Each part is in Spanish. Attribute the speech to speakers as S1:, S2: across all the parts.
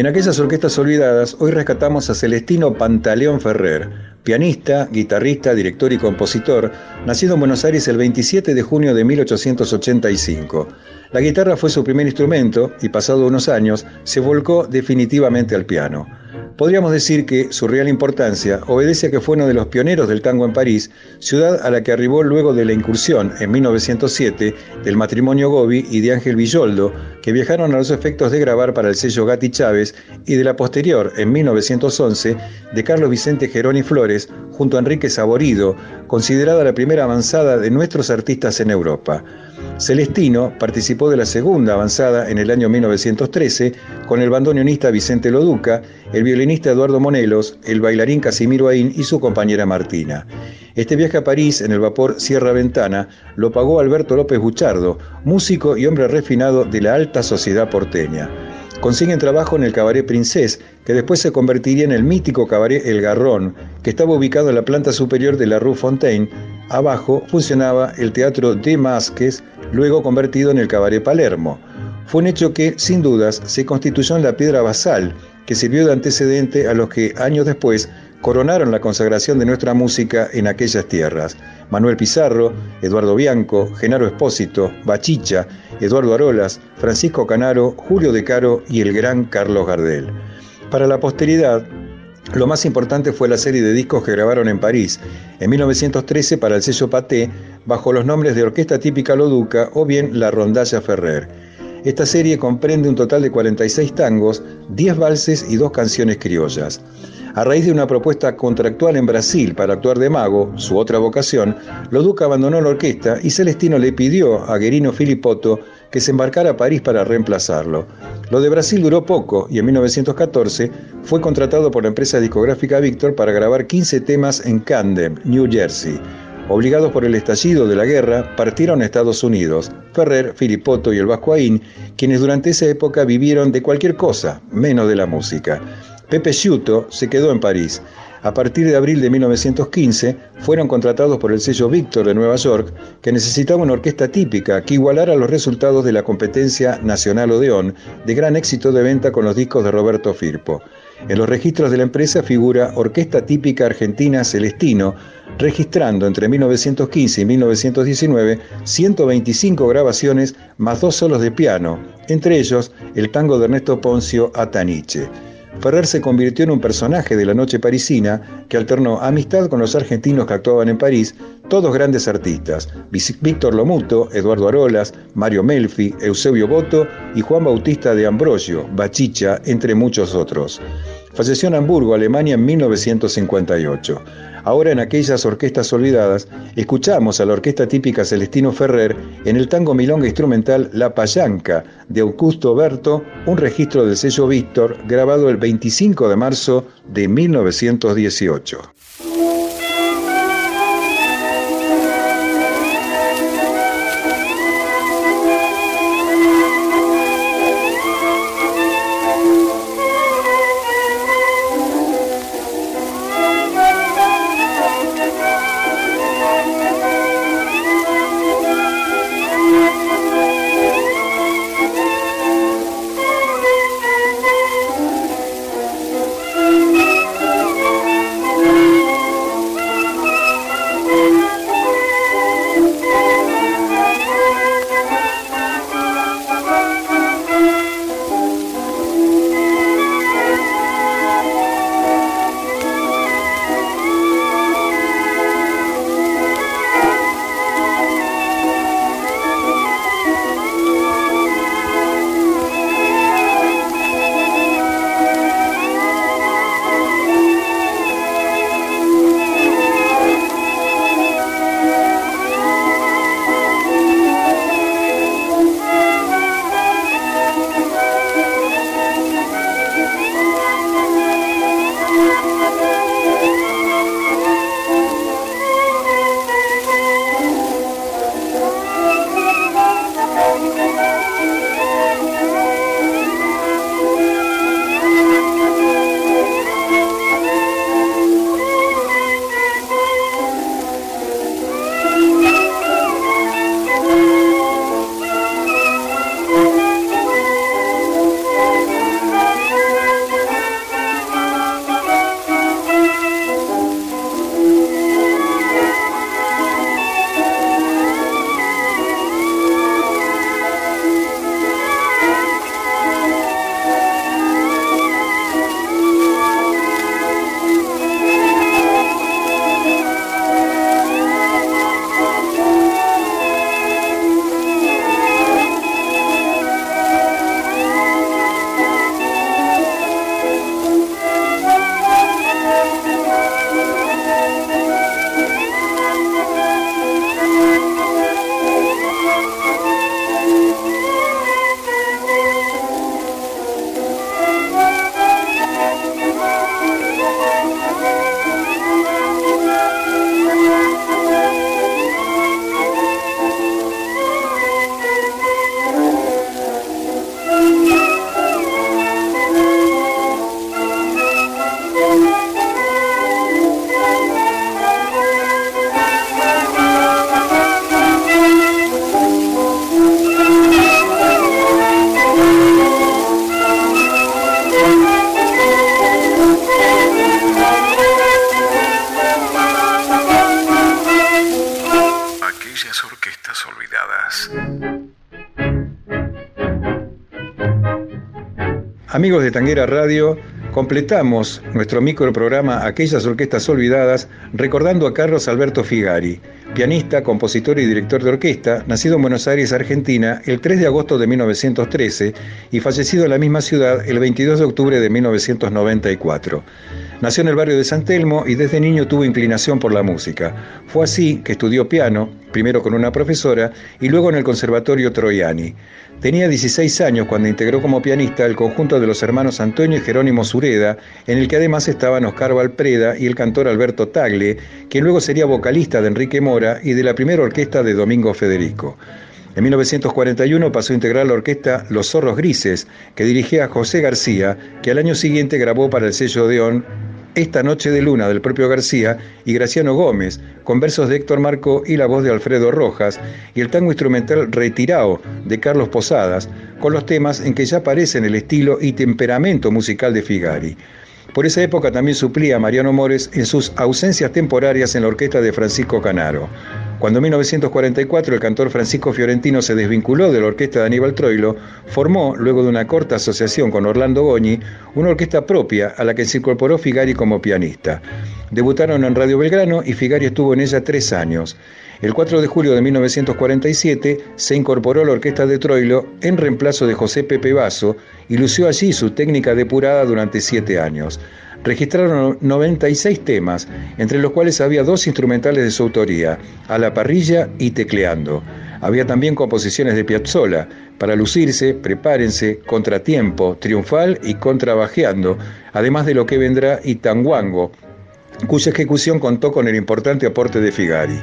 S1: En aquellas orquestas olvidadas, hoy rescatamos a Celestino Pantaleón Ferrer, pianista, guitarrista, director y compositor, nacido en Buenos Aires el 27 de junio de 1885. La guitarra fue su primer instrumento y pasado unos años se volcó definitivamente al piano. Podríamos decir que su real importancia obedece a que fue uno de los pioneros del tango en París, ciudad a la que arribó luego de la incursión en 1907 del matrimonio Gobi y de Ángel Villoldo, que viajaron a los efectos de grabar para el sello Gatti Chávez, y de la posterior, en 1911, de Carlos Vicente Geroni Flores, junto a Enrique Saborido, considerada la primera avanzada de nuestros artistas en Europa. Celestino participó de la segunda avanzada en el año 1913 con el bandoneonista Vicente Loduca, el violinista Eduardo Monelos, el bailarín Casimiro Aín y su compañera Martina. Este viaje a París en el vapor Sierra Ventana lo pagó Alberto López Buchardo, músico y hombre refinado de la alta sociedad porteña. Consiguen trabajo en el Cabaret Princés, que después se convertiría en el mítico Cabaret El Garrón, que estaba ubicado en la planta superior de la Rue Fontaine. Abajo funcionaba el Teatro de Masques, luego convertido en el Cabaret Palermo. Fue un hecho que, sin dudas, se constituyó en la piedra basal, que sirvió de antecedente a los que, años después, coronaron la consagración de nuestra música en aquellas tierras. Manuel Pizarro, Eduardo Bianco, Genaro Espósito, Bachicha, Eduardo Arolas, Francisco Canaro, Julio De Caro y el gran Carlos Gardel. Para la posteridad, lo más importante fue la serie de discos que grabaron en París, en 1913 para el sello Paté, bajo los nombres de Orquesta Típica Loduca o bien La Rondalla Ferrer. Esta serie comprende un total de 46 tangos, 10 valses y dos canciones criollas. A raíz de una propuesta contractual en Brasil para actuar de mago, su otra vocación, Loduca abandonó la orquesta y Celestino le pidió a Guerino Filipotto que se embarcara a París para reemplazarlo. Lo de Brasil duró poco y en 1914 fue contratado por la empresa discográfica Victor para grabar 15 temas en Camden, New Jersey. Obligados por el estallido de la guerra, partieron a Estados Unidos. Ferrer, Filipotto y el Vascoaín, quienes durante esa época vivieron de cualquier cosa, menos de la música. Pepe Sciuto se quedó en París. A partir de abril de 1915 fueron contratados por el sello Victor de Nueva York, que necesitaba una orquesta típica que igualara los resultados de la competencia nacional Odeón, de gran éxito de venta con los discos de Roberto Firpo. En los registros de la empresa figura Orquesta Típica Argentina Celestino, registrando entre 1915 y 1919 125 grabaciones más dos solos de piano, entre ellos el tango de Ernesto Poncio Ataniche. Ferrer se convirtió en un personaje de la noche parisina que alternó amistad con los argentinos que actuaban en París, todos grandes artistas, Víctor Lomuto, Eduardo Arolas, Mario Melfi, Eusebio Boto y Juan Bautista de Ambrosio, Bachicha, entre muchos otros. Falleció en Hamburgo, Alemania, en 1958. Ahora en aquellas orquestas olvidadas, escuchamos a la orquesta típica Celestino Ferrer en el tango milonga instrumental La Payanca de Augusto Berto, un registro del sello Víctor grabado el 25 de marzo de 1918. Amigos de Tanguera Radio, completamos nuestro microprograma Aquellas Orquestas Olvidadas recordando a Carlos Alberto Figari, pianista, compositor y director de orquesta, nacido en Buenos Aires, Argentina, el 3 de agosto de 1913 y fallecido en la misma ciudad el 22 de octubre de 1994. Nació en el barrio de San Telmo y desde niño tuvo inclinación por la música. Fue así que estudió piano, primero con una profesora y luego en el Conservatorio Troiani. Tenía 16 años cuando integró como pianista el conjunto de los hermanos Antonio y Jerónimo Sureda, en el que además estaban Oscar Valpreda y el cantor Alberto Tagle, quien luego sería vocalista de Enrique Mora y de la primera orquesta de Domingo Federico. En 1941 pasó a integrar la orquesta Los Zorros Grises, que dirigía José García, que al año siguiente grabó para el sello Odeón esta noche de luna del propio García y Graciano Gómez, con versos de Héctor Marco y la voz de Alfredo Rojas, y el tango instrumental Retirao de Carlos Posadas, con los temas en que ya aparecen el estilo y temperamento musical de Figari. Por esa época también suplía a Mariano Mores en sus ausencias temporarias en la orquesta de Francisco Canaro. Cuando en 1944 el cantor Francisco Fiorentino se desvinculó de la orquesta de Aníbal Troilo, formó, luego de una corta asociación con Orlando Goñi, una orquesta propia a la que se incorporó Figari como pianista. Debutaron en Radio Belgrano y Figari estuvo en ella tres años. El 4 de julio de 1947 se incorporó a la orquesta de Troilo en reemplazo de José Pepe Basso y lució allí su técnica depurada durante siete años registraron 96 temas, entre los cuales había dos instrumentales de su autoría, A la parrilla y Tecleando. Había también composiciones de Piazzolla, para lucirse, prepárense, contratiempo, triunfal y contrabajeando, además de lo que vendrá y tanguango, cuya ejecución contó con el importante aporte de Figari.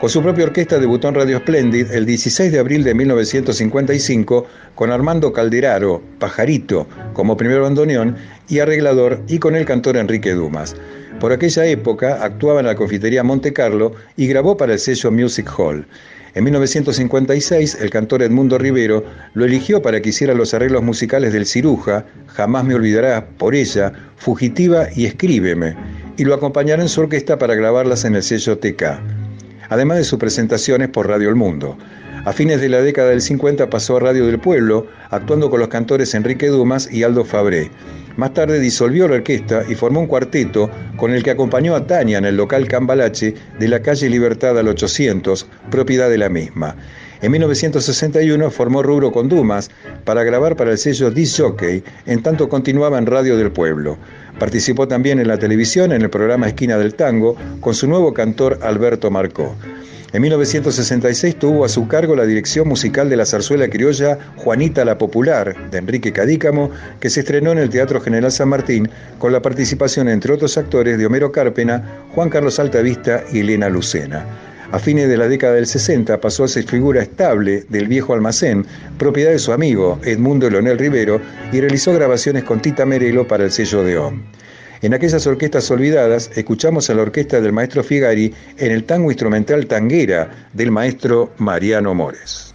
S1: Con su propia orquesta debutó en Radio Splendid el 16 de abril de 1955 con Armando Calderaro, Pajarito, como primer bandoneón y arreglador y con el cantor Enrique Dumas. Por aquella época actuaba en la confitería Monte Carlo y grabó para el sello Music Hall. En 1956, el cantor Edmundo Rivero lo eligió para que hiciera los arreglos musicales del Ciruja, Jamás me olvidará, Por ella, Fugitiva y Escríbeme, y lo acompañaron en su orquesta para grabarlas en el sello TK además de sus presentaciones por Radio El Mundo. A fines de la década del 50 pasó a Radio del Pueblo, actuando con los cantores Enrique Dumas y Aldo Fabré. Más tarde disolvió la orquesta y formó un cuarteto con el que acompañó a Tania en el local Cambalache de la calle Libertad al 800, propiedad de la misma. En 1961 formó rubro con Dumas para grabar para el sello Disc Jockey, en tanto continuaba en Radio del Pueblo. Participó también en la televisión en el programa Esquina del Tango con su nuevo cantor Alberto Marcó. En 1966 tuvo a su cargo la dirección musical de la zarzuela criolla Juanita la Popular de Enrique Cadícamo, que se estrenó en el Teatro General San Martín con la participación, entre otros actores, de Homero Cárpena, Juan Carlos Altavista y Elena Lucena. A fines de la década del 60 pasó a ser figura estable del viejo almacén, propiedad de su amigo Edmundo Leonel Rivero, y realizó grabaciones con Tita Merelo para el sello de OM. En aquellas orquestas olvidadas, escuchamos a la orquesta del maestro Figari en el tango instrumental Tanguera del maestro Mariano Mores.